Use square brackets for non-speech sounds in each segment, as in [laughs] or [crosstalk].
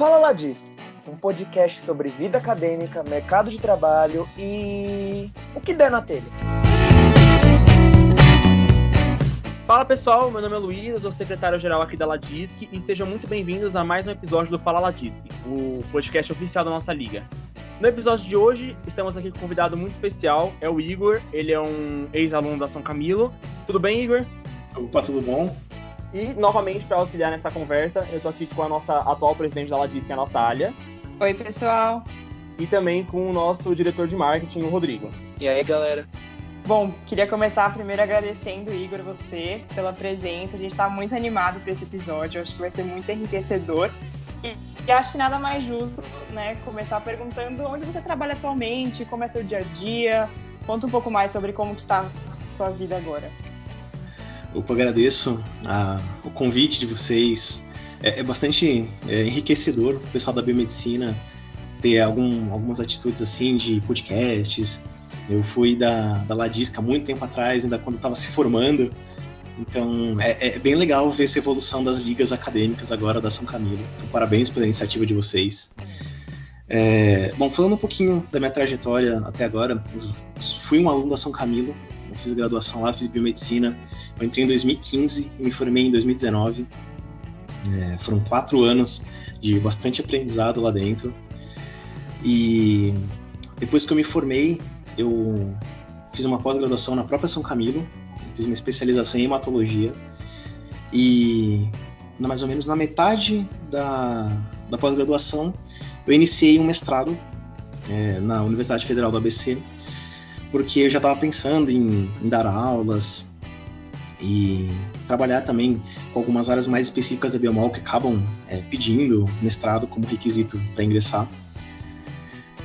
Fala lá disso, um podcast sobre vida acadêmica, mercado de trabalho e o que der na telha. Fala pessoal, meu nome é Luiz, eu sou secretário-geral aqui da Ladisc e sejam muito bem-vindos a mais um episódio do Fala Ladisc, o podcast oficial da nossa liga. No episódio de hoje, estamos aqui com um convidado muito especial, é o Igor, ele é um ex-aluno da São Camilo. Tudo bem, Igor? Opa, tudo bom? E, novamente, para auxiliar nessa conversa, eu tô aqui com a nossa atual presidente da Ladisc, a Natália. Oi, pessoal. E também com o nosso diretor de marketing, o Rodrigo. E aí, galera? Bom, queria começar primeiro agradecendo, Igor, você pela presença. A gente está muito animado para esse episódio, acho que vai ser muito enriquecedor. E, e, acho que nada mais justo, né, começar perguntando onde você trabalha atualmente, como é seu dia a dia. Conta um pouco mais sobre como que tá a sua vida agora. Eu agradeço a, o convite de vocês. É, é bastante é, enriquecedor o pessoal da biomedicina ter algum, algumas atitudes assim de podcasts, eu fui da, da Ladisca muito tempo atrás, ainda quando estava se formando. Então é, é, bem legal ver essa evolução das ligas acadêmicas agora da São Camilo. Então, parabéns pela iniciativa de vocês. É, bom, falando um pouquinho da minha trajetória até agora, fui um aluno da São Camilo, eu fiz graduação lá, fiz biomedicina. Eu entrei em 2015 e me formei em 2019. É, foram quatro anos de bastante aprendizado lá dentro. E depois que eu me formei, eu fiz uma pós-graduação na própria São Camilo, fiz uma especialização em hematologia e mais ou menos na metade da, da pós-graduação eu iniciei um mestrado é, na Universidade Federal do ABC, porque eu já estava pensando em, em, dar aulas e trabalhar também com algumas áreas mais específicas da biomol que acabam é, pedindo mestrado como requisito para ingressar.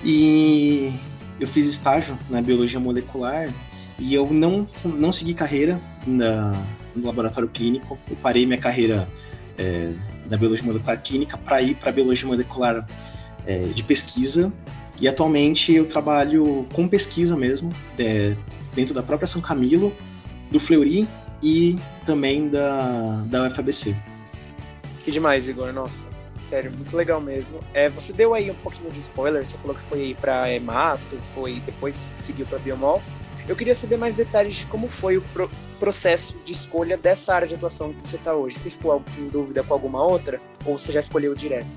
E eu fiz estágio na biologia molecular e eu não, não segui carreira na, no laboratório clínico. Eu parei minha carreira é, da biologia molecular clínica para ir para a biologia molecular é, de pesquisa. E atualmente eu trabalho com pesquisa mesmo, é, dentro da própria São Camilo, do Fleury e também da, da UFABC. Que demais, Igor, nossa sério, muito legal mesmo. É, você deu aí um pouquinho de spoiler, você falou que foi para Hemato, foi depois seguiu para Biomol. Eu queria saber mais detalhes de como foi o pro processo de escolha dessa área de atuação que você está hoje. Você ficou em dúvida com alguma outra ou você já escolheu direto?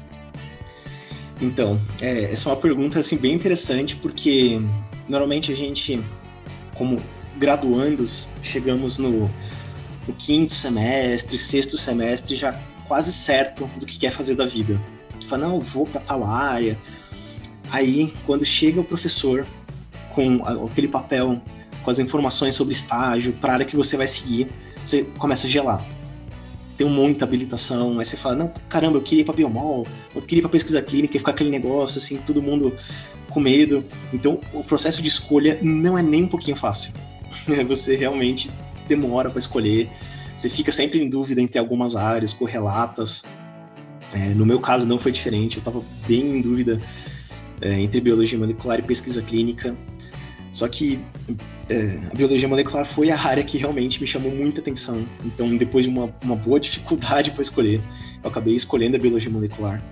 Então, é, essa é uma pergunta assim bem interessante porque normalmente a gente, como graduandos, chegamos no, no quinto semestre, sexto semestre já quase certo do que quer fazer da vida. Tu fala, não, eu vou para tal área. Aí, quando chega o professor com aquele papel, com as informações sobre estágio, para área que você vai seguir, você começa a gelar. Tem muita habilitação, aí você fala, não, caramba, eu queria ir para biomol, eu queria ir para pesquisa clínica e ficar aquele negócio, assim, todo mundo com medo. Então, o processo de escolha não é nem um pouquinho fácil. [laughs] Você realmente demora para escolher. Você fica sempre em dúvida entre algumas áreas correlatas. É, no meu caso não foi diferente, eu estava bem em dúvida é, entre biologia molecular e pesquisa clínica. Só que é, a biologia molecular foi a área que realmente me chamou muita atenção. Então, depois de uma, uma boa [laughs] dificuldade para escolher, eu acabei escolhendo a biologia molecular.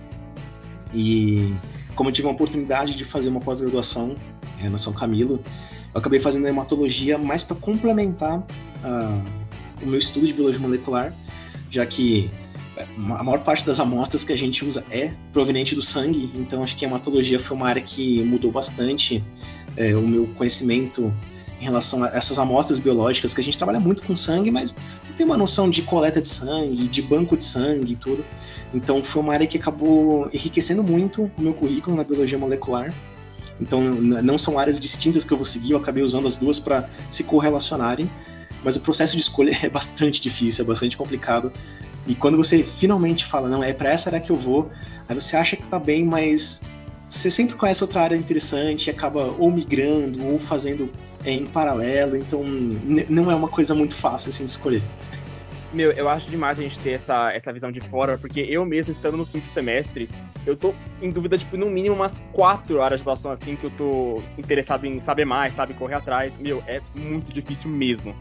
E como eu tive uma oportunidade de fazer uma pós-graduação é, na São Camilo, eu acabei fazendo hematologia mais para complementar a o meu estudo de biologia molecular, já que a maior parte das amostras que a gente usa é proveniente do sangue, então acho que a hematologia foi uma área que mudou bastante é, o meu conhecimento em relação a essas amostras biológicas, que a gente trabalha muito com sangue, mas não tem uma noção de coleta de sangue, de banco de sangue e tudo. Então foi uma área que acabou enriquecendo muito o meu currículo na biologia molecular. Então não são áreas distintas que eu vou seguir, eu acabei usando as duas para se correlacionarem mas o processo de escolha [laughs] é bastante difícil, é bastante complicado. E quando você finalmente fala, não, é para essa área que eu vou, aí você acha que tá bem, mas você sempre conhece outra área interessante e acaba ou migrando ou fazendo é, em paralelo, então não é uma coisa muito fácil assim de escolher. Meu, eu acho demais a gente ter essa, essa visão de fora, porque eu mesmo, estando no quinto semestre, eu tô em dúvida, tipo, no mínimo umas quatro áreas de atuação, assim, que eu tô interessado em saber mais, sabe, correr atrás. Meu, é muito difícil mesmo.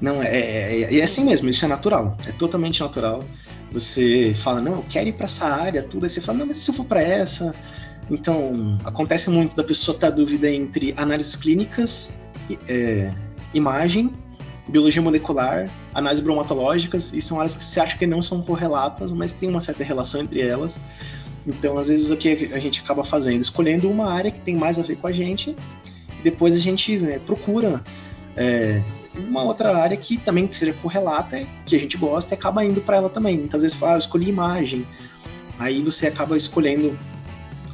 Não, é, é, é, é assim mesmo, isso é natural, é totalmente natural. você fala, não, eu quero ir para essa área, tudo, aí você fala, não, mas se eu for para essa. Então, acontece muito da pessoa ter dúvida entre análises clínicas, é, imagem, biologia molecular, análises bromatológicas, e são áreas que você acha que não são correlatas, mas tem uma certa relação entre elas. Então, às vezes, o que a gente acaba fazendo? Escolhendo uma área que tem mais a ver com a gente, depois a gente né, procura é, uma outra área que também seja correlata, que a gente gosta, e acaba indo para ela também. Muitas vezes fala, ah, eu escolhi imagem. Aí você acaba escolhendo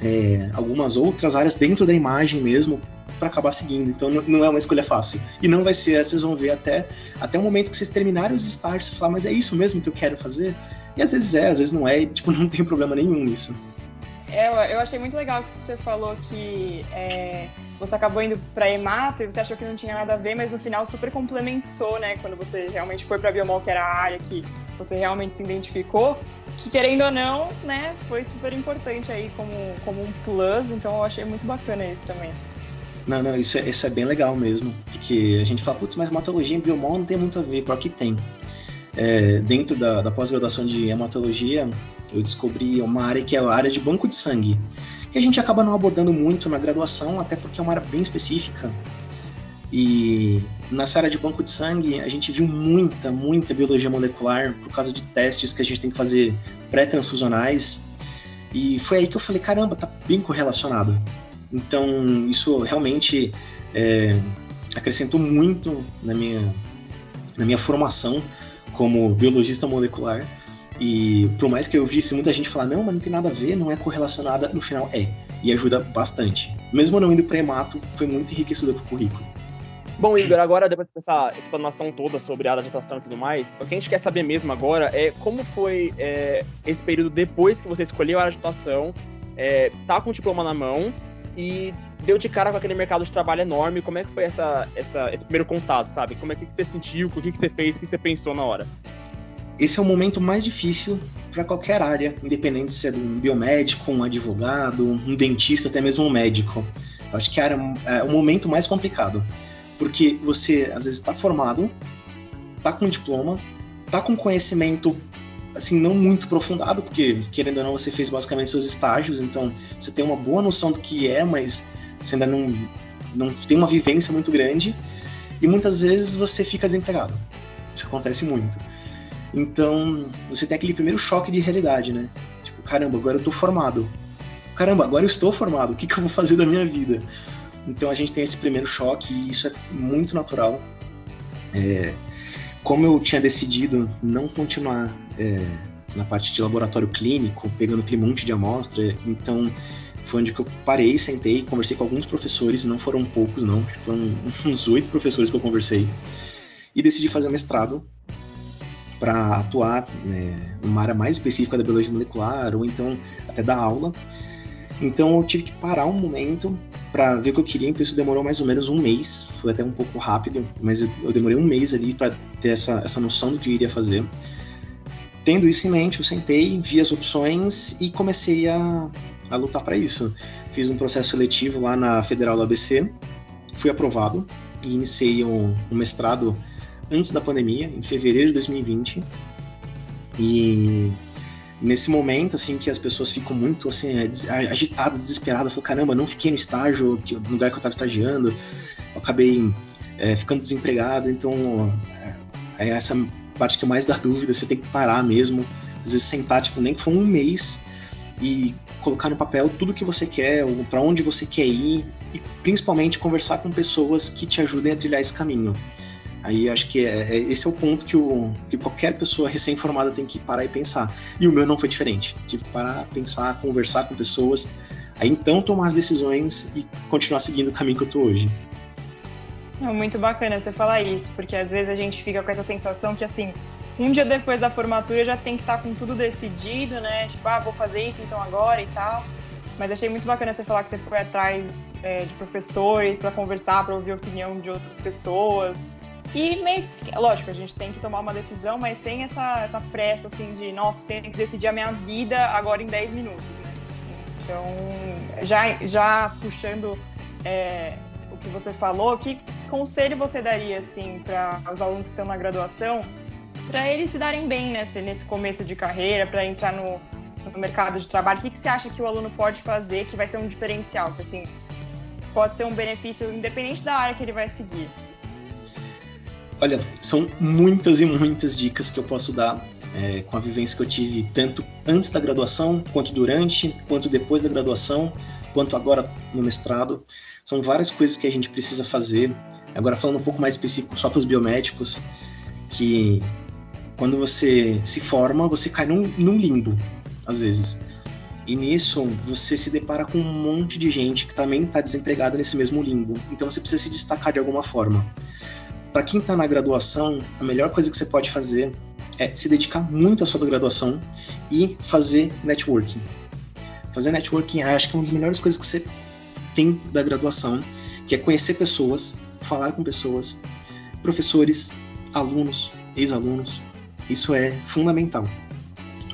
é, algumas outras áreas dentro da imagem mesmo para acabar seguindo. Então não é uma escolha fácil. E não vai ser, vocês vão ver até, até o momento que vocês terminarem os estágios, você falar, mas é isso mesmo que eu quero fazer? E às vezes é, às vezes não é, e tipo, [laughs] não tem problema nenhum nisso. É, eu achei muito legal que você falou que é, você acabou indo para hemato e você achou que não tinha nada a ver, mas no final super complementou, né? Quando você realmente foi para biomol, que era a área que você realmente se identificou, que querendo ou não, né, foi super importante aí como, como um plus, então eu achei muito bacana isso também. Não, não, isso é, isso é bem legal mesmo, porque a gente fala, putz, mas hematologia em biomol não tem muito a ver, pior que tem. É, dentro da, da pós-graduação de hematologia, eu descobri uma área que é a área de banco de sangue que a gente acaba não abordando muito na graduação, até porque é uma área bem específica. E nessa área de banco de sangue, a gente viu muita, muita biologia molecular por causa de testes que a gente tem que fazer pré-transfusionais. E foi aí que eu falei: caramba, tá bem correlacionado. Então, isso realmente é, acrescentou muito na minha, na minha formação como biologista molecular. E por mais que eu visse muita gente falar, não, mas não tem nada a ver, não é correlacionada, no final é. E ajuda bastante. Mesmo não indo para hemato, foi muito enriquecedor pro currículo. Bom, Igor, agora depois dessa explanação toda sobre a agitação e tudo mais, o que a gente quer saber mesmo agora é como foi é, esse período depois que você escolheu a agitação, é, tá com o diploma na mão e deu de cara com aquele mercado de trabalho enorme. Como é que foi essa, essa esse primeiro contato, sabe? Como é que você sentiu, o que, você fez, o que você pensou na hora? esse é o momento mais difícil para qualquer área, independente se é um biomédico, um advogado, um dentista, até mesmo um médico. Eu acho que é o momento mais complicado, porque você às vezes está formado, está com diploma, está com conhecimento assim não muito aprofundado, porque querendo ou não você fez basicamente seus estágios, então você tem uma boa noção do que é, mas você ainda não não tem uma vivência muito grande e muitas vezes você fica desempregado. Isso acontece muito. Então, você tem aquele primeiro choque de realidade, né? Tipo, caramba, agora eu tô formado. Caramba, agora eu estou formado, o que, que eu vou fazer da minha vida? Então a gente tem esse primeiro choque e isso é muito natural. É, como eu tinha decidido não continuar é, na parte de laboratório clínico, pegando aquele monte de amostra, então foi onde que eu parei, sentei, conversei com alguns professores, não foram poucos não, foram [laughs] uns oito professores que eu conversei, e decidi fazer o mestrado para atuar né, numa área mais específica da biologia molecular ou então até dar aula. Então eu tive que parar um momento para ver o que eu queria, então isso demorou mais ou menos um mês, foi até um pouco rápido, mas eu, eu demorei um mês ali para ter essa, essa noção do que eu iria fazer. Tendo isso em mente, eu sentei, vi as opções e comecei a, a lutar para isso. Fiz um processo seletivo lá na Federal do ABC, fui aprovado e iniciei um, um mestrado antes da pandemia, em fevereiro de 2020. E nesse momento, assim, que as pessoas ficam muito, assim, agitadas, desesperadas, falam, caramba, não fiquei no estágio, no lugar que eu estava estagiando, eu acabei é, ficando desempregado, então é, essa parte que mais dá dúvida, você tem que parar mesmo, às vezes sentar, tipo, nem que for um mês e colocar no papel tudo que você quer, para onde você quer ir e principalmente conversar com pessoas que te ajudem a trilhar esse caminho. Aí acho que é, é, esse é o ponto que, o, que qualquer pessoa recém-formada tem que parar e pensar. E o meu não foi diferente. Tive que parar, pensar, conversar com pessoas, aí então tomar as decisões e continuar seguindo o caminho que eu tô hoje. É muito bacana você falar isso, porque às vezes a gente fica com essa sensação que assim, um dia depois da formatura já tem que estar tá com tudo decidido, né? Tipo, ah, vou fazer isso então agora e tal. Mas achei muito bacana você falar que você foi atrás é, de professores para conversar, para ouvir a opinião de outras pessoas. E meio lógico, a gente tem que tomar uma decisão, mas sem essa, essa pressa assim de, nossa, tenho que decidir a minha vida agora em 10 minutos, né? Então, já, já puxando é, o que você falou, que conselho você daria assim para os alunos que estão na graduação para eles se darem bem nesse, nesse começo de carreira, para entrar no, no mercado de trabalho? O que, que você acha que o aluno pode fazer que vai ser um diferencial? Que, assim, pode ser um benefício independente da área que ele vai seguir? Olha, são muitas e muitas dicas que eu posso dar é, com a vivência que eu tive tanto antes da graduação, quanto durante, quanto depois da graduação, quanto agora no mestrado. São várias coisas que a gente precisa fazer. Agora falando um pouco mais específico só para os biomédicos, que quando você se forma, você cai num, num limbo, às vezes. E nisso você se depara com um monte de gente que também está desempregada nesse mesmo limbo. Então você precisa se destacar de alguma forma. Para quem está na graduação, a melhor coisa que você pode fazer é se dedicar muito à sua graduação e fazer networking. Fazer networking acho que é uma das melhores coisas que você tem da graduação, que é conhecer pessoas, falar com pessoas, professores, alunos, ex-alunos. Isso é fundamental.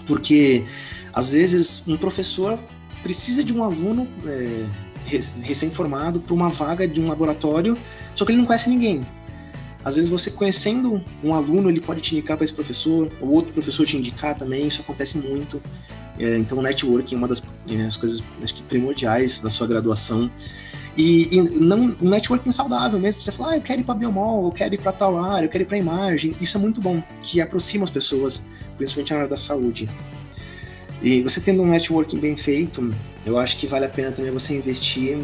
Porque às vezes um professor precisa de um aluno é, recém-formado para uma vaga de um laboratório, só que ele não conhece ninguém. Às vezes você conhecendo um aluno, ele pode te indicar para esse professor, ou outro professor te indicar também, isso acontece muito. É, então o networking é uma das, é, coisas acho que primordiais da sua graduação. E, e não um networking saudável mesmo, você falar, ah, eu quero ir para biomol, eu quero ir para tal área, eu quero ir para imagem, isso é muito bom, que aproxima as pessoas, principalmente na área da saúde. E você tendo um networking bem feito, eu acho que vale a pena também você investir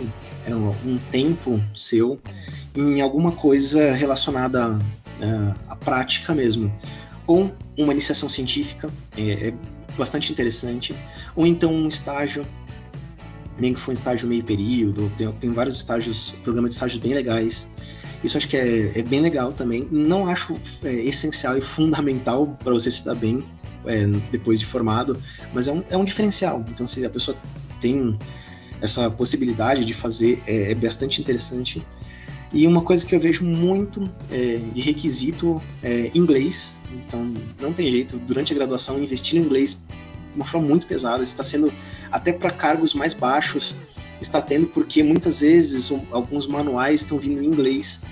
é, um tempo seu em alguma coisa relacionada à, à prática mesmo. Ou uma iniciação científica, é, é, bastante interessante. Ou então um estágio, nem que for um estágio meio período, tem, tem vários estágios, programas de estágios bem legais. Isso acho que é, é bem legal também. Não acho é, essencial e fundamental para você se dar bem é, depois de formado, mas é um, é um diferencial. Então, se a pessoa tem essa possibilidade de fazer, é, é bastante interessante. E uma coisa que eu vejo muito é, de requisito é inglês. Então, não tem jeito, durante a graduação, investir em inglês uma forma muito pesada. Está sendo, até para cargos mais baixos, está tendo, porque muitas vezes alguns manuais estão vindo em inglês.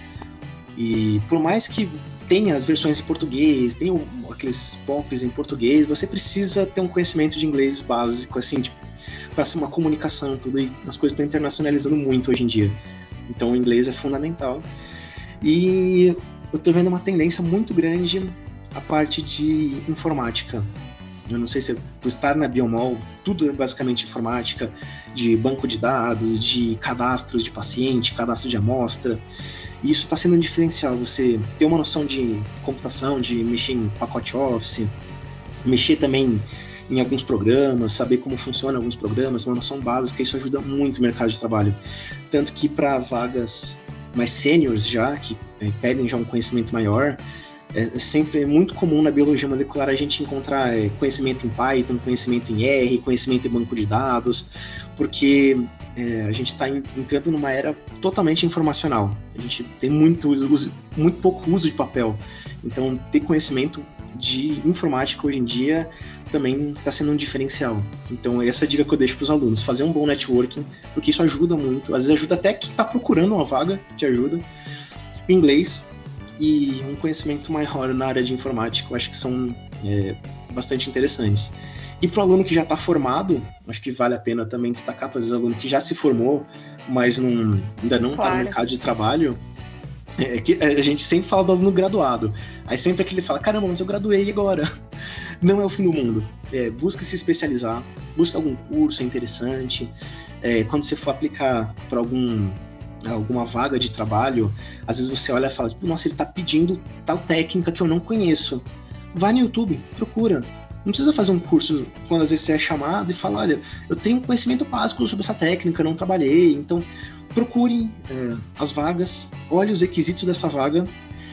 E por mais que tenha as versões em português, tem aqueles pops em português, você precisa ter um conhecimento de inglês básico, assim, tipo, para ser uma comunicação, tudo. E as coisas estão internacionalizando muito hoje em dia. Então o inglês é fundamental. E eu estou vendo uma tendência muito grande a parte de informática. Eu não sei se é por estar na Biomol, tudo é basicamente informática, de banco de dados, de cadastros de paciente, cadastro de amostra. E isso está sendo um diferencial. Você ter uma noção de computação, de mexer em pacote Office, mexer também em alguns programas, saber como funcionam alguns programas, uma noção básica, isso ajuda muito o mercado de trabalho. Tanto que para vagas mais sêniores já, que é, pedem já um conhecimento maior, é, sempre muito comum na biologia molecular a gente encontrar é, conhecimento em Python, conhecimento em R, conhecimento em banco de dados, porque é, a gente está entrando numa era totalmente informacional. A gente tem muito, uso, muito pouco uso de papel. Então, ter conhecimento de informática hoje em dia também está sendo um diferencial. Então, essa é a dica que eu deixo para os alunos: fazer um bom networking, porque isso ajuda muito. Às vezes, ajuda até quem está procurando uma vaga, te ajuda. O inglês e um conhecimento maior na área de informática, eu acho que são é, bastante interessantes. E para o aluno que já está formado, acho que vale a pena também destacar para os alunos que já se formou, mas não, ainda não está claro. no mercado de trabalho, é que a gente sempre fala do aluno graduado. Aí sempre aquele fala, caramba, mas eu graduei agora. [laughs] Não é o fim do mundo. É, busca se especializar, busca algum curso interessante. É, quando você for aplicar para algum alguma vaga de trabalho, às vezes você olha e fala, tipo, nossa, ele está pedindo tal técnica que eu não conheço. Vai no YouTube, procura. Não precisa fazer um curso quando às vezes você é chamado e fala, olha, eu tenho conhecimento básico sobre essa técnica, não trabalhei, então procure é, as vagas, olhe os requisitos dessa vaga,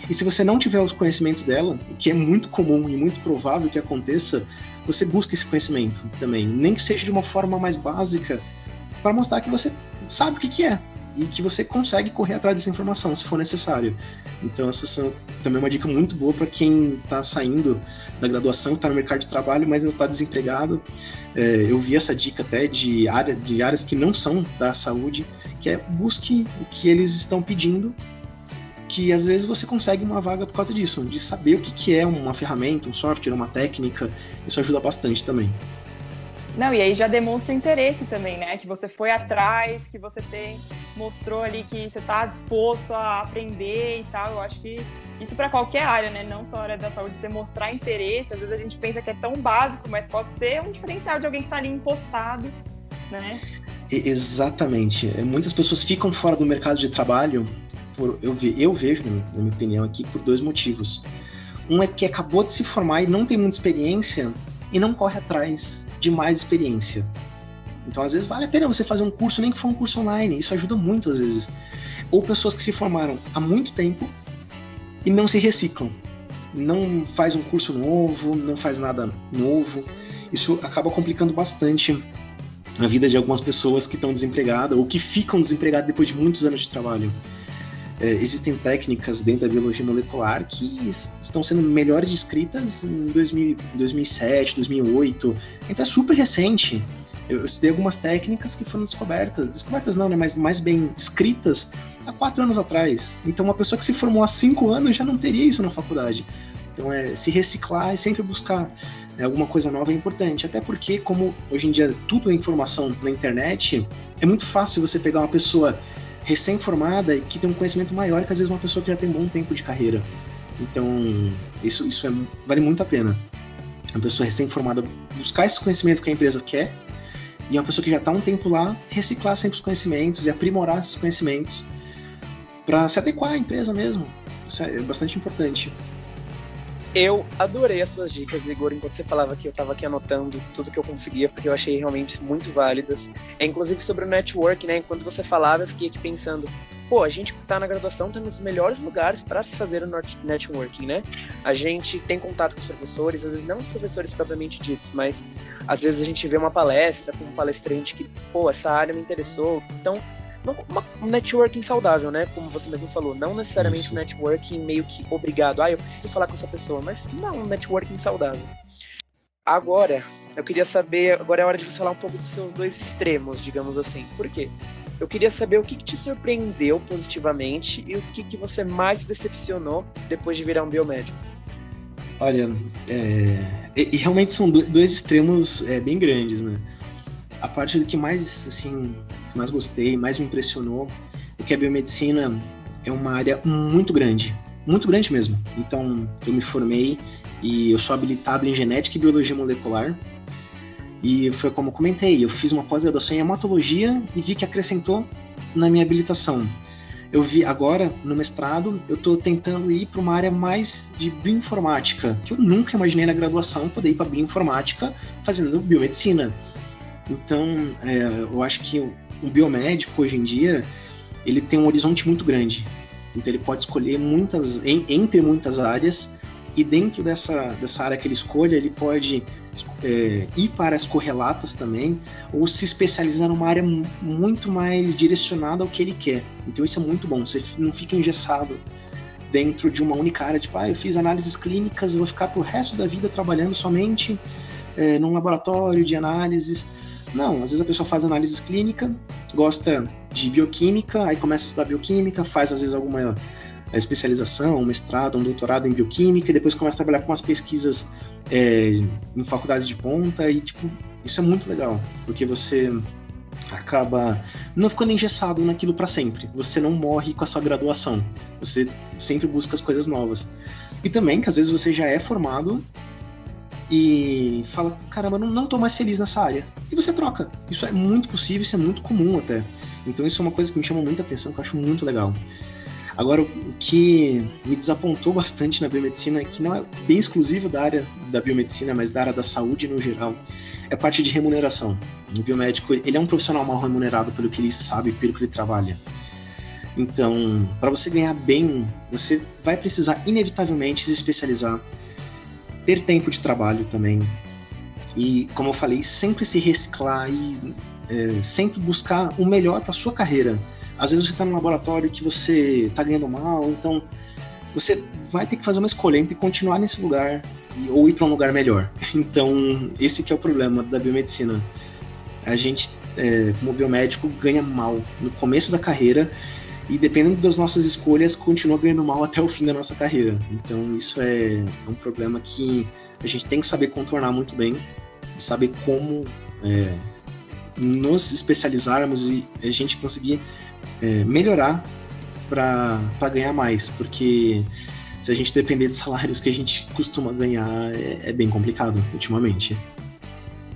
e se você não tiver os conhecimentos dela, o que é muito comum e muito provável que aconteça, você busca esse conhecimento também, nem que seja de uma forma mais básica, para mostrar que você sabe o que, que é e que você consegue correr atrás dessa informação se for necessário. Então essa são também uma dica muito boa para quem está saindo da graduação, está no mercado de trabalho, mas ainda está desempregado. É, eu vi essa dica até de, área, de áreas que não são da saúde, que é busque o que eles estão pedindo que às vezes você consegue uma vaga por causa disso, de saber o que, que é uma ferramenta, um software, uma técnica. Isso ajuda bastante também. Não, e aí já demonstra interesse também, né? Que você foi atrás, que você tem, mostrou ali que você está disposto a aprender e tal. Eu acho que isso para qualquer área, né? Não só a área da saúde, você mostrar interesse. Às vezes a gente pensa que é tão básico, mas pode ser um diferencial de alguém que está ali impostado, né? Exatamente. É, muitas pessoas ficam fora do mercado de trabalho, por, eu, ve, eu vejo, na minha opinião, aqui, por dois motivos. Um é porque acabou de se formar e não tem muita experiência e não corre atrás de mais experiência. Então, às vezes, vale a pena você fazer um curso, nem que for um curso online. Isso ajuda muito, às vezes. Ou pessoas que se formaram há muito tempo e não se reciclam. Não faz um curso novo, não faz nada novo. Isso acaba complicando bastante a vida de algumas pessoas que estão desempregadas ou que ficam desempregadas depois de muitos anos de trabalho. É, existem técnicas dentro da biologia molecular que estão sendo melhores descritas em 2000, 2007, 2008. Então é super recente. Eu, eu estudei algumas técnicas que foram descobertas, descobertas não, né, mas mais bem descritas há quatro anos atrás. Então uma pessoa que se formou há cinco anos já não teria isso na faculdade. Então é se reciclar e sempre buscar né, alguma coisa nova é importante. Até porque, como hoje em dia tudo é informação na internet, é muito fácil você pegar uma pessoa recém-formada e que tem um conhecimento maior que às vezes uma pessoa que já tem um bom tempo de carreira. Então, isso, isso é, vale muito a pena. Uma pessoa recém-formada buscar esse conhecimento que a empresa quer e uma pessoa que já está um tempo lá reciclar sempre os conhecimentos e aprimorar esses conhecimentos para se adequar à empresa mesmo. Isso é bastante importante. Eu adorei as suas dicas, Igor. Enquanto você falava aqui, eu estava aqui anotando tudo que eu conseguia, porque eu achei realmente muito válidas. É inclusive sobre o network, né? Enquanto você falava, eu fiquei aqui pensando, pô, a gente que está na graduação está nos melhores lugares para se fazer o networking, né? A gente tem contato com os professores, às vezes não os professores propriamente ditos, mas às vezes a gente vê uma palestra com um palestrante que, pô, essa área me interessou. Então, uma, um networking saudável, né? Como você mesmo falou, não necessariamente Isso. um networking meio que obrigado, ah, eu preciso falar com essa pessoa, mas não, um networking saudável. Agora, eu queria saber, agora é hora de você falar um pouco dos seus dois extremos, digamos assim. Por quê? Eu queria saber o que, que te surpreendeu positivamente e o que, que você mais decepcionou depois de virar um biomédico. Olha, é... e, e, realmente são dois extremos é, bem grandes, né? A parte do que mais, assim, mais gostei, mais me impressionou é que a biomedicina é uma área muito grande, muito grande mesmo. Então, eu me formei e eu sou habilitado em genética e biologia molecular. E foi como eu comentei, eu fiz uma pós-graduação em hematologia e vi que acrescentou na minha habilitação. Eu vi agora, no mestrado, eu estou tentando ir para uma área mais de bioinformática, que eu nunca imaginei na graduação poder ir para bioinformática fazendo biomedicina. Então, é, eu acho que um biomédico hoje em dia ele tem um horizonte muito grande. Então ele pode escolher muitas em, entre muitas áreas e dentro dessa, dessa área que ele escolha ele pode é, ir para as correlatas também ou se especializar numa área muito mais direcionada ao que ele quer. Então isso é muito bom. Você não fica engessado dentro de uma única área, tipo, ah, eu fiz análises clínicas, vou ficar pro resto da vida trabalhando somente é, num laboratório de análises. Não, às vezes a pessoa faz análise clínica, gosta de bioquímica, aí começa a estudar bioquímica, faz às vezes alguma eh, especialização, um mestrado, um doutorado em bioquímica, e depois começa a trabalhar com umas pesquisas é, em faculdades de ponta, e tipo, isso é muito legal, porque você acaba não ficando engessado naquilo para sempre. Você não morre com a sua graduação. Você sempre busca as coisas novas. E também que às vezes você já é formado e fala, caramba, não, não tô mais feliz nessa área. E você troca. Isso é muito possível, isso é muito comum até. Então isso é uma coisa que me chama muita atenção, que eu acho muito legal. Agora, o que me desapontou bastante na biomedicina, que não é bem exclusivo da área da biomedicina, mas da área da saúde no geral, é a parte de remuneração. O biomédico, ele é um profissional mal remunerado pelo que ele sabe, pelo que ele trabalha. Então, para você ganhar bem, você vai precisar inevitavelmente se especializar ter tempo de trabalho também. E, como eu falei, sempre se reciclar e é, sempre buscar o melhor para sua carreira. Às vezes você está num laboratório que você está ganhando mal, então você vai ter que fazer uma escolha entre continuar nesse lugar ou ir para um lugar melhor. [laughs] Então, esse que é o problema da biomedicina. A gente, é, como biomédico, ganha mal no começo da carreira e dependendo das nossas escolhas, continua ganhando mal até o fim da nossa carreira. Então isso é, é um problema que a gente tem que saber contornar muito bem, saber como é, nos especializarmos e a gente conseguir é, melhorar para ganhar mais, porque se a gente depender de salários que a gente costuma ganhar, é, é bem complicado ultimamente.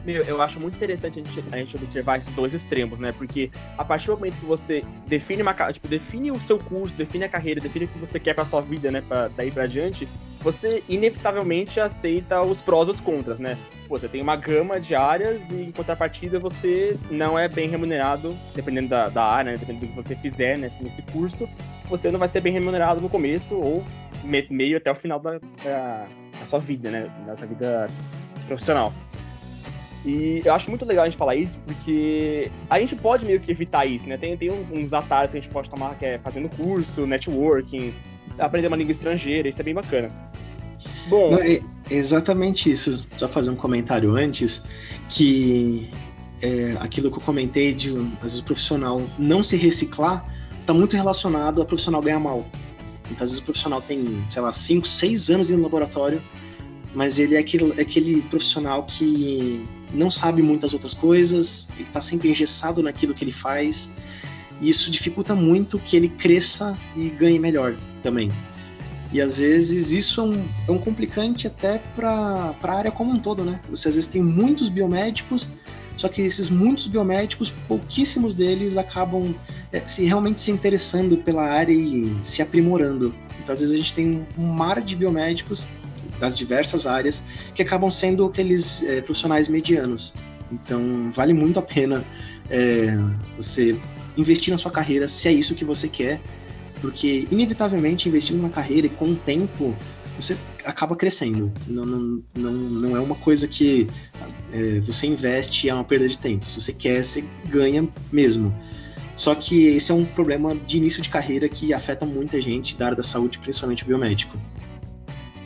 Meu, eu acho muito interessante a gente, a gente, observar esses dois extremos, né? Porque a partir do momento que você define uma tipo, define o seu curso, define a carreira, define o que você quer para sua vida, né? Pra, daí para diante, você inevitavelmente aceita os prós e os contras, né? Você tem uma gama de áreas e em contrapartida você não é bem remunerado, dependendo da, da área, né? dependendo do que você fizer nesse, nesse curso, você não vai ser bem remunerado no começo ou me, meio até o final da, da, da sua vida, né? Da sua vida profissional. E eu acho muito legal a gente falar isso, porque a gente pode meio que evitar isso, né? Tem, tem uns, uns atalhos que a gente pode tomar, que é fazendo curso, networking, aprender uma língua estrangeira, isso é bem bacana. Bom. Não, é exatamente isso. Só fazer um comentário antes, que é, aquilo que eu comentei de às vezes o profissional não se reciclar está muito relacionado a profissional ganhar mal. Então, às vezes o profissional tem, sei lá, 5, 6 anos no laboratório, mas ele é aquele, é aquele profissional que não sabe muitas outras coisas, ele está sempre engessado naquilo que ele faz, e isso dificulta muito que ele cresça e ganhe melhor também. E às vezes isso é um, é um complicante até para a área como um todo, né? Você às vezes tem muitos biomédicos, só que esses muitos biomédicos, pouquíssimos deles acabam é, se realmente se interessando pela área e se aprimorando. Então às vezes a gente tem um mar de biomédicos das diversas áreas que acabam sendo aqueles é, profissionais medianos. Então, vale muito a pena é, você investir na sua carreira se é isso que você quer, porque inevitavelmente investindo na carreira e com o tempo você acaba crescendo. Não, não, não, não é uma coisa que é, você investe e é uma perda de tempo. Se você quer, você ganha mesmo. Só que esse é um problema de início de carreira que afeta muita gente da área da saúde, principalmente o biomédico.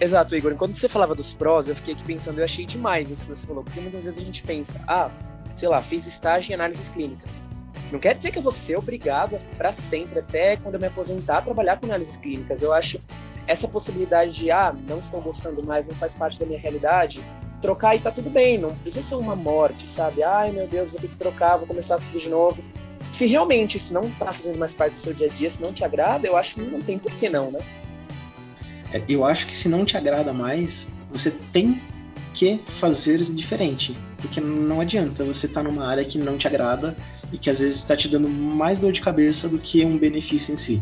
Exato, Igor. Enquanto você falava dos prós, eu fiquei aqui pensando, eu achei demais isso que você falou, porque muitas vezes a gente pensa, ah, sei lá, fiz estágio em análises clínicas. Não quer dizer que eu vou ser obrigado para sempre, até quando eu me aposentar, a trabalhar com análises clínicas. Eu acho essa possibilidade de, ah, não estou gostando mais, não faz parte da minha realidade, trocar e tá tudo bem, não precisa ser uma morte, sabe? Ai, meu Deus, vou ter que trocar, vou começar tudo de novo. Se realmente isso não tá fazendo mais parte do seu dia a dia, se não te agrada, eu acho que não tem por que não, né? É, eu acho que se não te agrada mais, você tem que fazer diferente. Porque não adianta você estar tá numa área que não te agrada e que às vezes está te dando mais dor de cabeça do que um benefício em si.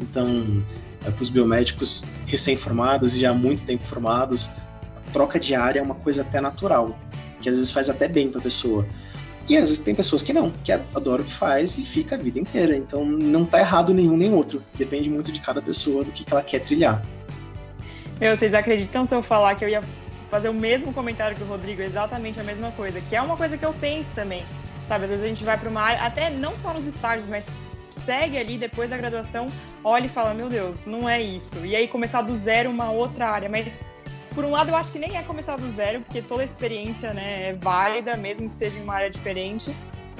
Então, é, para os biomédicos recém-formados e já há muito tempo formados, a troca de área é uma coisa até natural, que às vezes faz até bem para a pessoa. E às vezes tem pessoas que não, que adoram o que faz e fica a vida inteira. Então não está errado nenhum nem outro. Depende muito de cada pessoa, do que, que ela quer trilhar. Meu, vocês acreditam se eu falar que eu ia fazer o mesmo comentário que o Rodrigo, exatamente a mesma coisa, que é uma coisa que eu penso também. Sabe, às vezes a gente vai para uma área, até não só nos estágios, mas segue ali depois da graduação, olha e fala, meu Deus, não é isso. E aí começar do zero uma outra área, mas por um lado eu acho que nem é começar do zero, porque toda experiência, né, é válida, mesmo que seja em uma área diferente.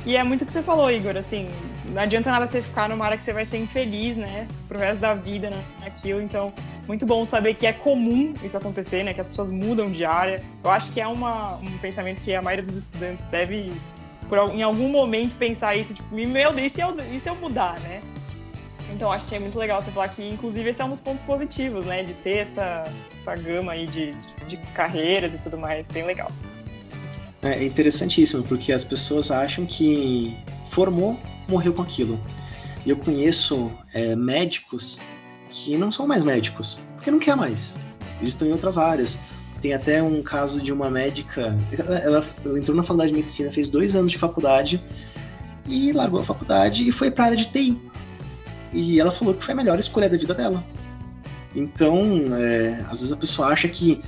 E é muito o que você falou, Igor, assim, não adianta nada você ficar numa área que você vai ser infeliz, né, pro resto da vida né, naquilo. Então, muito bom saber que é comum isso acontecer, né, que as pessoas mudam de área. Eu acho que é uma, um pensamento que a maioria dos estudantes deve, por, em algum momento, pensar isso, tipo, meu Deus, e se eu, e se eu mudar, né? Então, acho que é muito legal você falar que, inclusive, esse é um dos pontos positivos, né, de ter essa, essa gama aí de, de carreiras e tudo mais, bem legal. É interessantíssimo, porque as pessoas acham que formou, morreu com aquilo. E eu conheço é, médicos que não são mais médicos, porque não quer mais. Eles estão em outras áreas. Tem até um caso de uma médica, ela, ela entrou na faculdade de medicina, fez dois anos de faculdade e largou a faculdade e foi para a área de TI. E ela falou que foi a melhor escolha da vida dela. Então, é, às vezes a pessoa acha que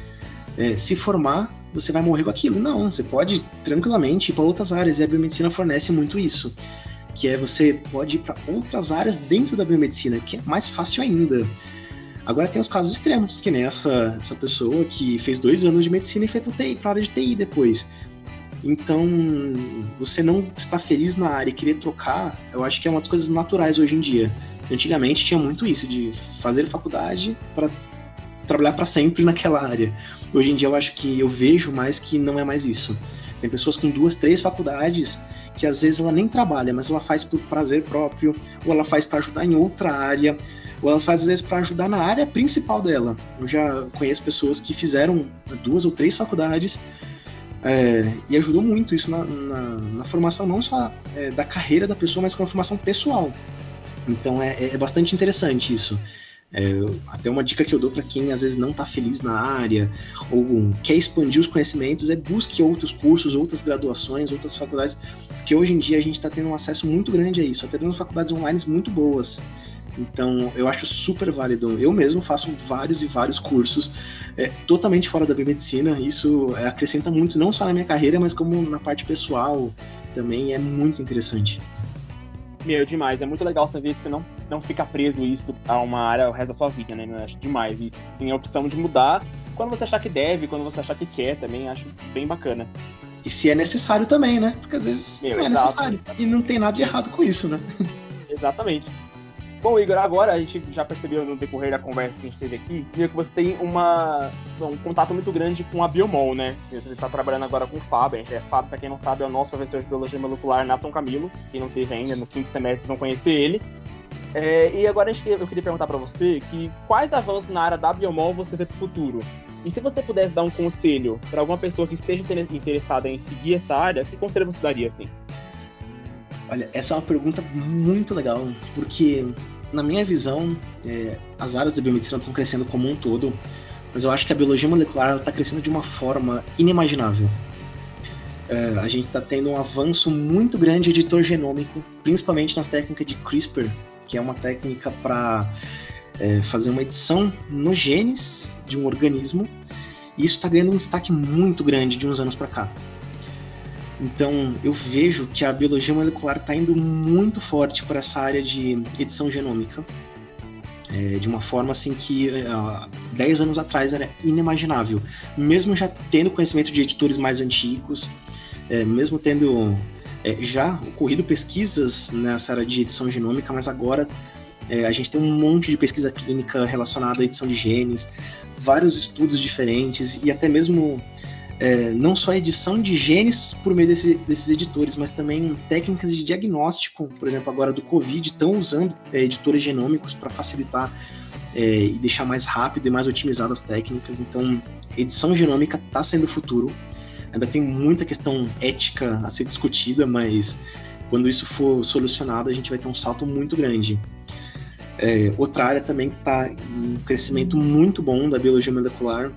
é, se formar você vai morrer com aquilo. Não, você pode tranquilamente ir para outras áreas e a biomedicina fornece muito isso. Que é você pode ir para outras áreas dentro da biomedicina, que é mais fácil ainda. Agora tem os casos extremos, que nem essa, essa pessoa que fez dois anos de medicina e foi para a área de TI depois. Então, você não estar feliz na área e querer trocar, eu acho que é uma das coisas naturais hoje em dia. Antigamente tinha muito isso, de fazer faculdade para trabalhar para sempre naquela área. Hoje em dia eu acho que eu vejo mais que não é mais isso. Tem pessoas com duas, três faculdades que às vezes ela nem trabalha, mas ela faz por prazer próprio, ou ela faz para ajudar em outra área, ou ela faz às vezes para ajudar na área principal dela. Eu já conheço pessoas que fizeram duas ou três faculdades é, e ajudou muito isso na, na, na formação não só é, da carreira da pessoa, mas com a formação pessoal. Então é, é bastante interessante isso. É, até uma dica que eu dou para quem às vezes não está feliz na área ou quer expandir os conhecimentos é busque outros cursos, outras graduações, outras faculdades, porque hoje em dia a gente está tendo um acesso muito grande a isso, até tendo faculdades online muito boas. Então eu acho super válido. Eu mesmo faço vários e vários cursos é, totalmente fora da biomedicina. Isso é, acrescenta muito, não só na minha carreira, mas como na parte pessoal também é muito interessante. Meu, demais. É muito legal saber que você não, não fica preso isso a uma área o resto da sua vida, né? Eu acho demais isso. Você tem a opção de mudar quando você achar que deve, quando você achar que quer também. Acho bem bacana. E se é necessário também, né? Porque às vezes Meu, não é exato. necessário. E não tem nada de errado com isso, né? Exatamente. Bom, Igor, agora a gente já percebeu no decorrer da conversa que a gente teve aqui, que você tem uma, um contato muito grande com a Biomol, né? Você está trabalhando agora com o Fábio. É Fábio, para quem não sabe, é o nosso professor de Biologia Molecular na São Camilo. Quem não teve ainda, no quinto semestre, vocês vão conhecer ele. É, e agora eu queria perguntar para você que quais avanços na área da Biomol você vê para o futuro? E se você pudesse dar um conselho para alguma pessoa que esteja interessada em seguir essa área, que conselho você daria, assim? Olha, essa é uma pergunta muito legal, porque na minha visão, é, as áreas da biomedicina estão crescendo como um todo, mas eu acho que a biologia molecular está crescendo de uma forma inimaginável. É, a gente está tendo um avanço muito grande de editor genômico, principalmente nas técnicas de CRISPR, que é uma técnica para é, fazer uma edição nos genes de um organismo, e isso está ganhando um destaque muito grande de uns anos para cá. Então, eu vejo que a biologia molecular está indo muito forte para essa área de edição genômica, é, de uma forma assim que uh, 10 anos atrás era inimaginável. Mesmo já tendo conhecimento de editores mais antigos, é, mesmo tendo é, já ocorrido pesquisas nessa área de edição genômica, mas agora é, a gente tem um monte de pesquisa clínica relacionada à edição de genes, vários estudos diferentes e até mesmo é, não só edição de genes por meio desse, desses editores, mas também técnicas de diagnóstico, por exemplo, agora do Covid, estão usando é, editores genômicos para facilitar é, e deixar mais rápido e mais otimizadas as técnicas. Então, edição genômica está sendo o futuro. Ainda tem muita questão ética a ser discutida, mas quando isso for solucionado, a gente vai ter um salto muito grande. É, outra área também que está em um crescimento muito bom da biologia molecular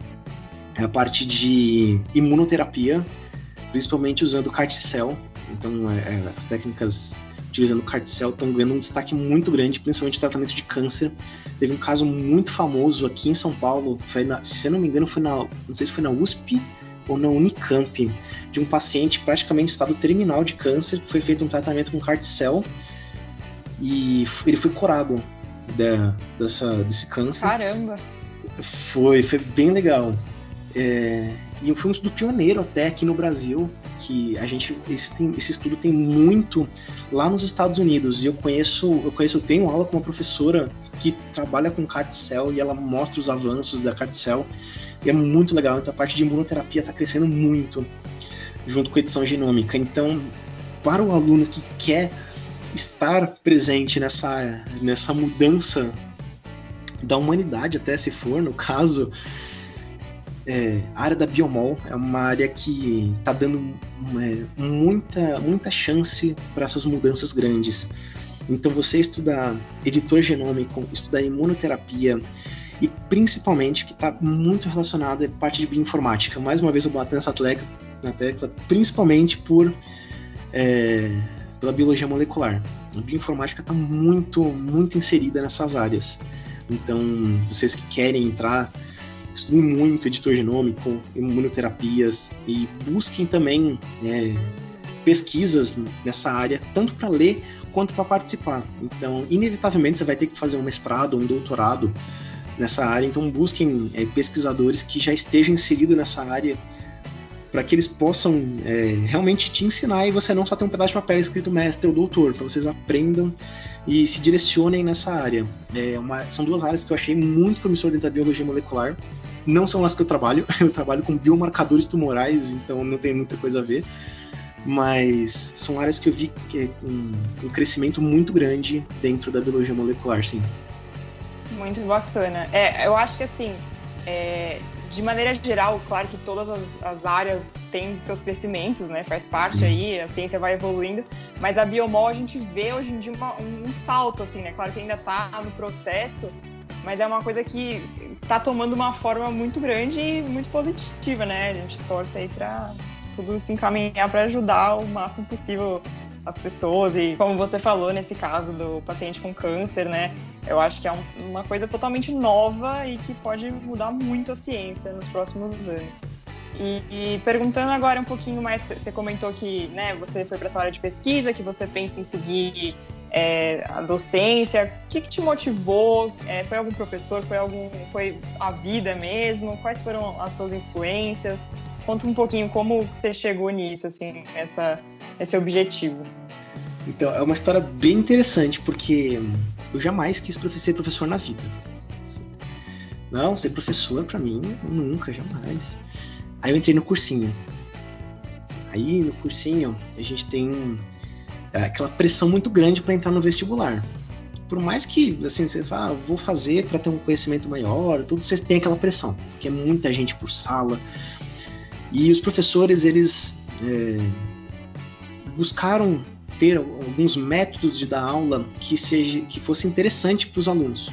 é a parte de imunoterapia, principalmente usando carticel. Então, é, é as técnicas utilizando carticel estão ganhando um destaque muito grande, principalmente tratamento de câncer. Teve um caso muito famoso aqui em São Paulo, na, se eu não me engano, foi na, não sei se foi na USP ou na Unicamp, de um paciente praticamente em estado terminal de câncer, que foi feito um tratamento com carticel e ele foi curado de, dessa, desse câncer. Caramba! Foi, foi bem legal. É, e foi um estudo pioneiro até aqui no Brasil, que a gente esse, tem, esse estudo tem muito lá nos Estados Unidos. E eu conheço, eu conheço, eu tenho aula com uma professora que trabalha com carticel e ela mostra os avanços da carticel. E é muito legal. Então a parte de imunoterapia está crescendo muito junto com a edição genômica. Então, para o aluno que quer estar presente nessa, nessa mudança da humanidade, até se for, no caso, é, a área da biomol é uma área que está dando é, muita, muita chance para essas mudanças grandes. Então, você estudar editor genômico, estudar imunoterapia e principalmente que está muito relacionado é parte de bioinformática. Mais uma vez eu bato nessa tecla, na tecla principalmente por é, pela biologia molecular. A bioinformática está muito, muito inserida nessas áreas. Então, vocês que querem entrar estudem muito editor genômico, imunoterapias e busquem também é, pesquisas nessa área, tanto para ler quanto para participar. Então, inevitavelmente, você vai ter que fazer um mestrado um doutorado nessa área, então busquem é, pesquisadores que já estejam inseridos nessa área para que eles possam é, realmente te ensinar e você não só ter um pedaço de papel escrito mestre ou doutor, para vocês aprendam e se direcionem nessa área. É uma, são duas áreas que eu achei muito promissor dentro da biologia molecular. Não são as que eu trabalho, [laughs] eu trabalho com biomarcadores tumorais, então não tem muita coisa a ver. Mas são áreas que eu vi que é um, um crescimento muito grande dentro da biologia molecular, sim. Muito bacana. É, eu acho que assim, é, de maneira geral, claro que todas as, as, áreas têm seus crescimentos, né? Faz parte Sim. aí, a ciência vai evoluindo. Mas a biomol a gente vê hoje em dia uma, um, um, salto, assim, né? Claro que ainda está no processo, mas é uma coisa que está tomando uma forma muito grande e muito positiva, né? A gente torce aí para tudo se encaminhar para ajudar o máximo possível as pessoas e como você falou nesse caso do paciente com câncer, né? Eu acho que é um, uma coisa totalmente nova e que pode mudar muito a ciência nos próximos anos. E, e, perguntando agora um pouquinho mais, você comentou que né, você foi para essa área de pesquisa, que você pensa em seguir é, a docência. O que, que te motivou? É, foi algum professor? Foi algum? Foi a vida mesmo? Quais foram as suas influências? Conta um pouquinho como você chegou nisso, assim, essa, esse objetivo. Então, é uma história bem interessante, porque eu jamais quis ser professor na vida. Não, ser professor para mim, nunca, jamais. Aí eu entrei no cursinho. Aí no cursinho a gente tem é, aquela pressão muito grande para entrar no vestibular. Por mais que assim você fala, ah, vou fazer para ter um conhecimento maior, tudo você tem aquela pressão, porque é muita gente por sala. E os professores, eles é, buscaram ter alguns métodos de dar aula que, seja, que fosse interessante para os alunos.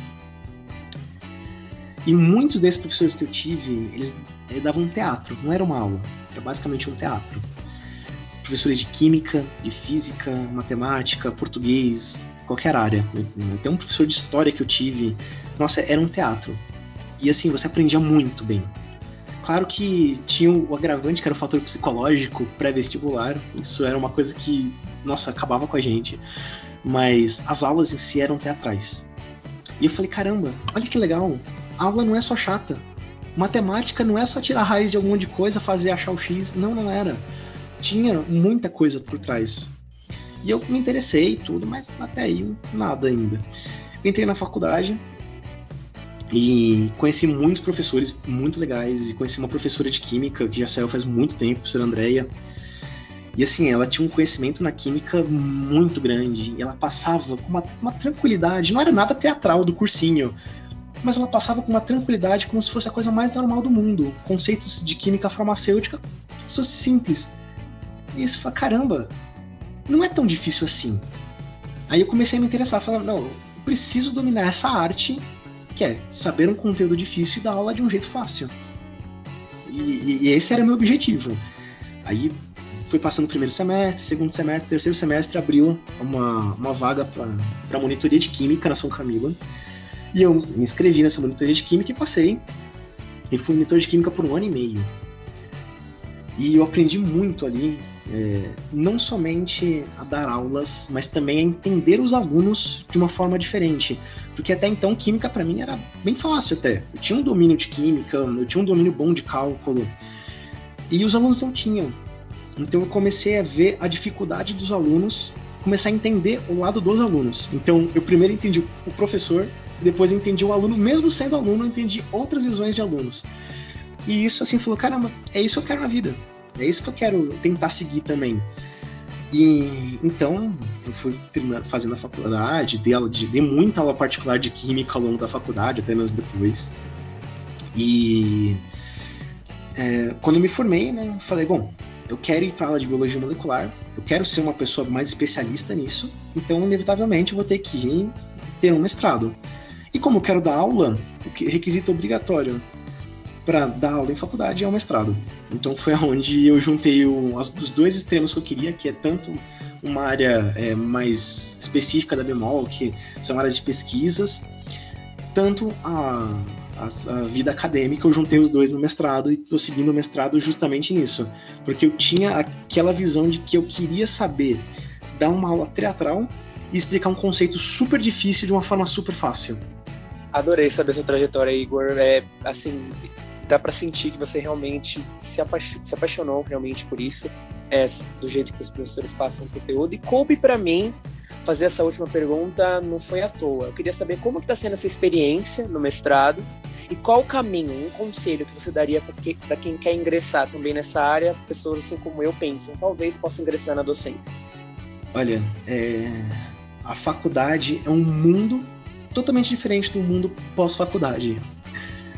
E muitos desses professores que eu tive, eles, eles davam um teatro, não era uma aula, era basicamente um teatro. Professores de química, de física, matemática, português, qualquer área. Até um professor de história que eu tive, nossa, era um teatro. E assim, você aprendia muito bem. Claro que tinha o agravante, que era o fator psicológico pré-vestibular. Isso era uma coisa que, nossa, acabava com a gente. Mas as aulas em si eram teatrais. E eu falei, caramba, olha que legal. A aula não é só chata. Matemática não é só tirar raiz de alguma de coisa, fazer achar o X. Não, não era. Tinha muita coisa por trás. E eu me interessei e tudo, mas até aí nada ainda. Entrei na faculdade, e conheci muitos professores muito legais. E conheci uma professora de química que já saiu faz muito tempo, a professora Andréia. E assim, ela tinha um conhecimento na química muito grande. E ela passava com uma, uma tranquilidade. Não era nada teatral do cursinho. Mas ela passava com uma tranquilidade como se fosse a coisa mais normal do mundo. Conceitos de química farmacêutica fosse simples. E isso caramba, não é tão difícil assim. Aí eu comecei a me interessar, falando, não, eu preciso dominar essa arte que é saber um conteúdo difícil e dar aula de um jeito fácil. E, e esse era meu objetivo. Aí foi passando o primeiro semestre, segundo semestre, terceiro semestre, abriu uma, uma vaga para monitoria de química na São Camilo. E eu me inscrevi nessa monitoria de química e passei. E fui monitor de química por um ano e meio. E eu aprendi muito ali, é, não somente a dar aulas, mas também a entender os alunos de uma forma diferente. Porque até então, química para mim era bem fácil até. Eu tinha um domínio de química, eu tinha um domínio bom de cálculo. E os alunos não tinham. Então eu comecei a ver a dificuldade dos alunos, começar a entender o lado dos alunos. Então eu primeiro entendi o professor, e depois entendi o aluno, mesmo sendo aluno, eu entendi outras visões de alunos. E isso assim falou, caramba, é isso que eu quero na vida. É isso que eu quero tentar seguir também. E então eu fui fazendo a faculdade, dei, de, dei muita aula particular de química ao longo da faculdade, até menos depois. E é, quando eu me formei, né, eu falei, bom, eu quero ir para aula de biologia molecular, eu quero ser uma pessoa mais especialista nisso, então inevitavelmente eu vou ter que ter um mestrado. E como eu quero dar aula, o requisito obrigatório para dar aula em faculdade é o mestrado. Então foi onde eu juntei as, os dois extremos que eu queria, que é tanto uma área é, mais específica da Bemol, que são áreas de pesquisas, tanto a, a, a, vida acadêmica, eu juntei os dois no mestrado e estou seguindo o mestrado justamente nisso. Porque eu tinha aquela visão de que eu queria saber dar uma aula teatral e explicar um conceito super difícil de uma forma super fácil. Adorei saber sua trajetória, Igor. É, assim, dá para sentir que você realmente se, se apaixonou realmente por isso, é, do jeito que os professores passam o conteúdo. E coube para mim fazer essa última pergunta não foi à toa. Eu queria saber como está sendo essa experiência no mestrado e qual o caminho, um conselho que você daria para quem quer ingressar também nessa área, pessoas assim como eu pensam, talvez possa ingressar na docência. Olha, é... a faculdade é um mundo totalmente diferente do mundo pós-faculdade.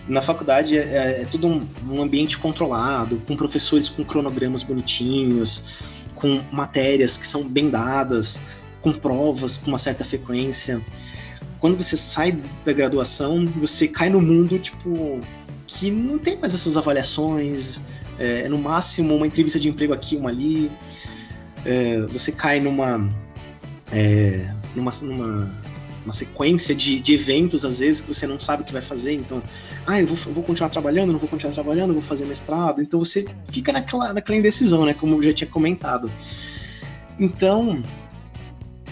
Na faculdade é, é, é tudo um, um ambiente controlado, com professores com cronogramas bonitinhos, com matérias que são bem dadas, com provas com uma certa frequência. Quando você sai da graduação, você cai no mundo, tipo, que não tem mais essas avaliações, é, no máximo uma entrevista de emprego aqui, uma ali. É, você cai numa, é, numa, numa uma sequência de, de eventos, às vezes, que você não sabe o que vai fazer. Então, ah, eu vou, eu vou continuar trabalhando, não vou continuar trabalhando, vou fazer mestrado. Então, você fica naquela, naquela indecisão, né? Como eu já tinha comentado. Então,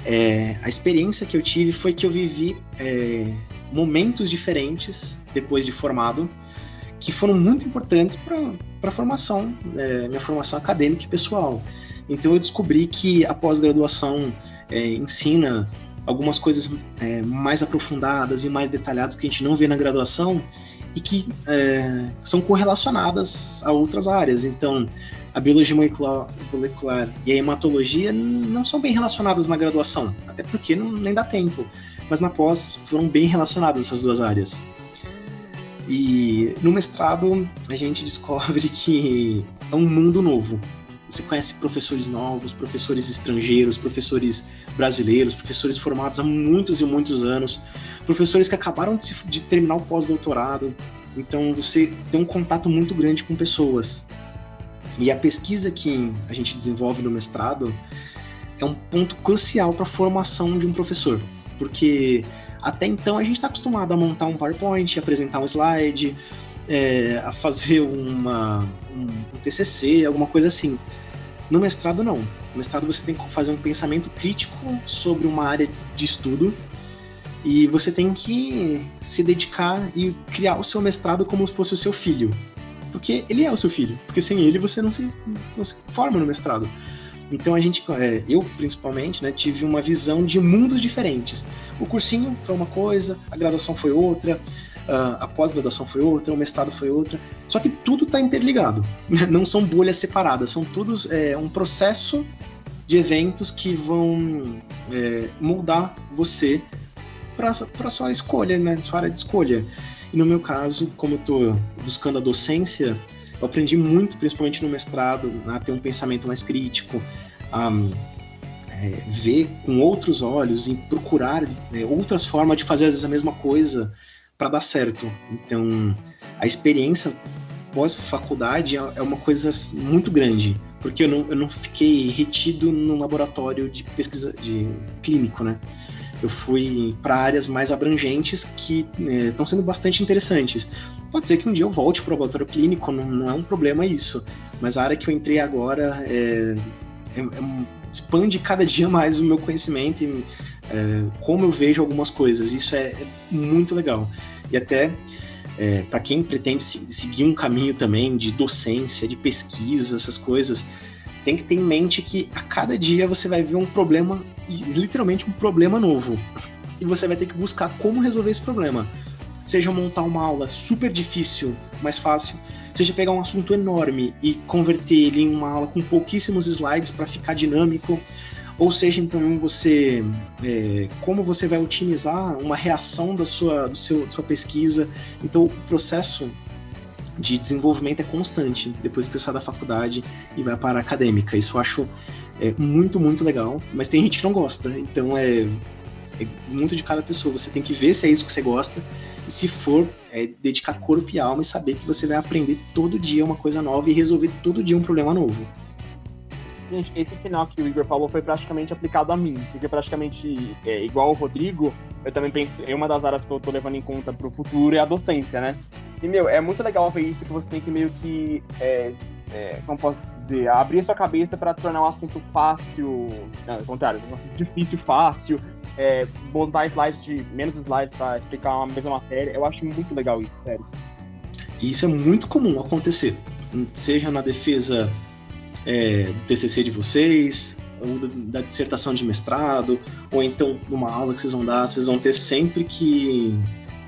é, a experiência que eu tive foi que eu vivi é, momentos diferentes depois de formado que foram muito importantes para a formação, é, minha formação acadêmica e pessoal. Então eu descobri que a pós-graduação é, ensina algumas coisas é, mais aprofundadas e mais detalhadas que a gente não vê na graduação e que é, são correlacionadas a outras áreas. Então, a biologia molecular, e a hematologia não são bem relacionadas na graduação, até porque não, nem dá tempo. Mas na pós foram bem relacionadas essas duas áreas. E no mestrado a gente descobre que é um mundo novo. Você conhece professores novos, professores estrangeiros, professores brasileiros, professores formados há muitos e muitos anos, professores que acabaram de, de terminar o pós-doutorado. Então você tem um contato muito grande com pessoas. E a pesquisa que a gente desenvolve no mestrado é um ponto crucial para a formação de um professor, porque até então a gente está acostumado a montar um PowerPoint, apresentar um slide, é, a fazer uma, um, um TCC, alguma coisa assim. No mestrado, não. No mestrado, você tem que fazer um pensamento crítico sobre uma área de estudo e você tem que se dedicar e criar o seu mestrado como se fosse o seu filho porque ele é o seu filho. Porque sem ele você não se, não se forma no mestrado. Então a gente, é, eu principalmente, né, tive uma visão de mundos diferentes. O cursinho foi uma coisa, a graduação foi outra, a pós-graduação foi outra, o mestrado foi outra. Só que tudo está interligado. [laughs] Não são bolhas separadas, são todos é, um processo de eventos que vão é, moldar você para sua escolha, né, sua área de escolha. E no meu caso, como eu estou buscando a docência, eu aprendi muito, principalmente no mestrado, a ter um pensamento mais crítico, a é, ver com outros olhos e procurar é, outras formas de fazer às vezes a mesma coisa para dar certo. Então, a experiência pós-faculdade é, é uma coisa muito grande, porque eu não, eu não fiquei retido no laboratório de pesquisa de clínico, né? eu fui para áreas mais abrangentes que estão é, sendo bastante interessantes. Pode ser que um dia eu volte para o laboratório clínico, não, não, é um problema isso, mas a área que eu entrei agora é, é, é expande cada [laughs] dia mais o meu conhecimento e é, como eu vejo algumas coisas. Isso é, é muito legal. E até é, para quem pretende seguir um caminho também de docência, de pesquisa, essas coisas, tem que ter em mente que a cada dia você vai ver um problema, literalmente um problema novo. E você vai ter que buscar como resolver esse problema. Seja montar uma aula super difícil, mais fácil, seja pegar um assunto enorme e converter ele em uma aula com pouquíssimos slides para ficar dinâmico, ou seja, então você é, como você vai otimizar uma reação da sua, do seu, sua pesquisa. Então o processo de desenvolvimento é constante depois que você sai da faculdade e vai para a acadêmica. Isso eu acho é, muito, muito legal, mas tem gente que não gosta, então é, é, muito de cada pessoa. Você tem que ver se é isso que você gosta se for, é, dedicar corpo e alma e saber que você vai aprender todo dia uma coisa nova e resolver todo dia um problema novo. Gente, esse final que o Igor falou foi praticamente aplicado a mim, porque praticamente, é, igual o Rodrigo, eu também penso, uma das áreas que eu tô levando em conta pro futuro é a docência, né? E, meu, é muito legal ver isso, que você tem que meio que, é, é, como posso dizer, abrir sua cabeça para tornar um assunto fácil, não, ao contrário, difícil, fácil, é, montar slides de menos slides para explicar uma mesma matéria. Eu acho muito legal isso, sério. E isso é muito comum acontecer, seja na defesa é, do TCC de vocês, ou da, dissertação de mestrado, ou então numa aula que vocês vão dar, vocês vão ter sempre que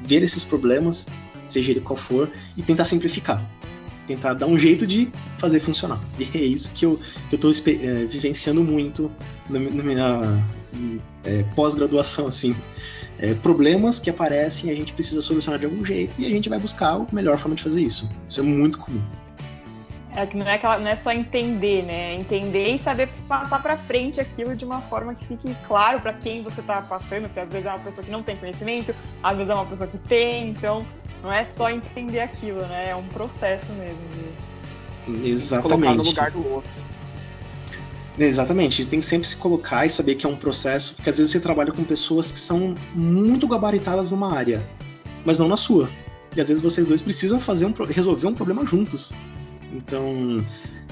ver esses problemas, seja ele qual for, e tentar simplificar. Tentar dar um jeito de fazer funcionar. [laughs] E é isso que eu, que eu é, vivenciando muito na, na minha é, pós-graduação, assim. É, problemas que aparecem a gente precisa solucionar de algum jeito e a gente vai buscar a melhor forma de fazer isso. Isso é muito comum. É que não é, aquela, não é só entender, né? É entender e saber passar para frente aquilo de uma forma que fique claro para quem você está passando, porque às vezes é uma pessoa que não tem conhecimento, às vezes é uma pessoa que tem, então não é só entender aquilo, né? É um processo mesmo. De... Exatamente. Colocar no lugar do outro. Exatamente, tem que sempre se colocar e saber que é um processo, porque às vezes você trabalha com pessoas que são muito gabaritadas numa área, mas não na sua. E às vezes vocês dois precisam fazer um, resolver um problema juntos. Então,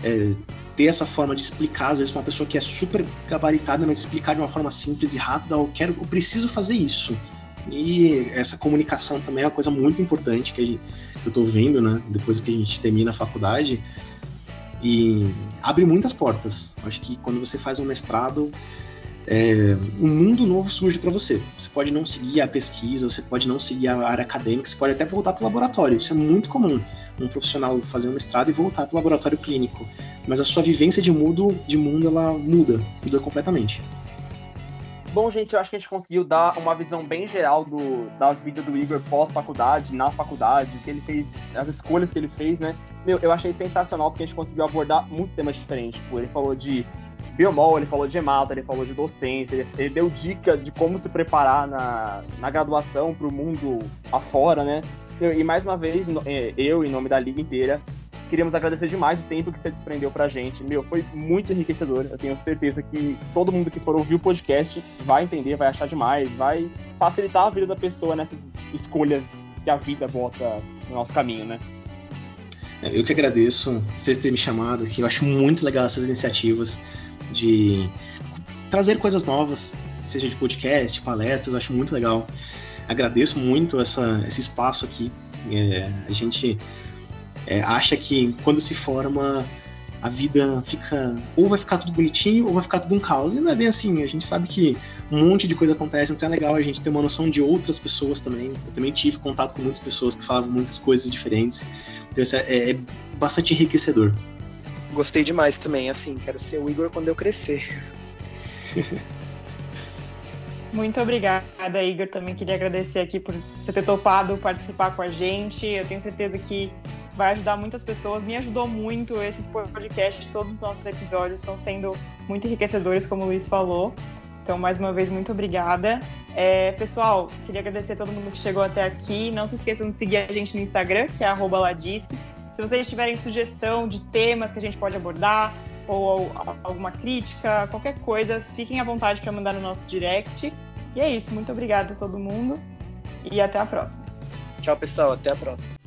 é, ter essa forma de explicar, às vezes, para uma pessoa que é super gabaritada, mas explicar de uma forma simples e rápida, eu quero, eu preciso fazer isso. E essa comunicação também é uma coisa muito importante que, eu estou vendo, né? Depois que a gente termina a faculdade. E abre muitas portas. Acho que quando você faz um mestrado, é, um mundo novo surge para você. Você pode não seguir a pesquisa, você pode não seguir a área acadêmica, você pode até voltar para o laboratório. Isso é muito comum. Um profissional fazer um mestrado e voltar para o laboratório clínico. Mas a sua vivência de mundo, de mundo ela muda, muda completamente. Bom, gente, eu acho que a gente conseguiu dar uma visão bem geral do, da vida do Igor pós-faculdade, na faculdade, que ele fez, as escolhas que ele fez, né? Meu, eu achei sensacional porque a gente conseguiu abordar muitos temas diferentes. Tipo, ele falou de biomol, ele falou de hemata, ele falou de docência, ele, ele deu dica de como se preparar na, na graduação para o mundo afora, né? E mais uma vez, é, eu, em nome da liga inteira, queríamos agradecer demais o tempo que você desprendeu pra gente. Meu, foi muito enriquecedor. Eu tenho certeza que todo mundo que for ouvir o podcast vai entender, vai achar demais, vai facilitar a vida da pessoa nessas escolhas que a vida bota no nosso caminho, né? É, eu que agradeço vocês terem me chamado aqui. Eu acho muito legal essas iniciativas de trazer coisas novas, seja de podcast, palestras, eu acho muito legal. Agradeço muito essa, esse espaço aqui. É, a gente é, acha que quando se forma a vida fica ou vai ficar tudo bonitinho ou vai ficar tudo um caos. E não é bem assim. A gente sabe que um monte de coisa acontece, então é legal a gente ter uma noção de outras pessoas também. Eu também tive contato com muitas pessoas que falavam muitas coisas diferentes. Então isso é, é, é bastante enriquecedor. Gostei demais também, assim, quero ser o Igor quando eu crescer. [laughs] Muito obrigada, Igor. Também queria agradecer aqui por você ter topado participar com a gente. Eu tenho certeza que vai ajudar muitas pessoas. Me ajudou muito esses podcasts, todos os nossos episódios estão sendo muito enriquecedores, como o Luiz falou. Então, mais uma vez, muito obrigada. É, pessoal, queria agradecer a todo mundo que chegou até aqui. Não se esqueçam de seguir a gente no Instagram, que é ladisque. Se vocês tiverem sugestão de temas que a gente pode abordar, ou alguma crítica, qualquer coisa, fiquem à vontade para mandar no nosso direct. E é isso. Muito obrigada a todo mundo e até a próxima. Tchau, pessoal. Até a próxima.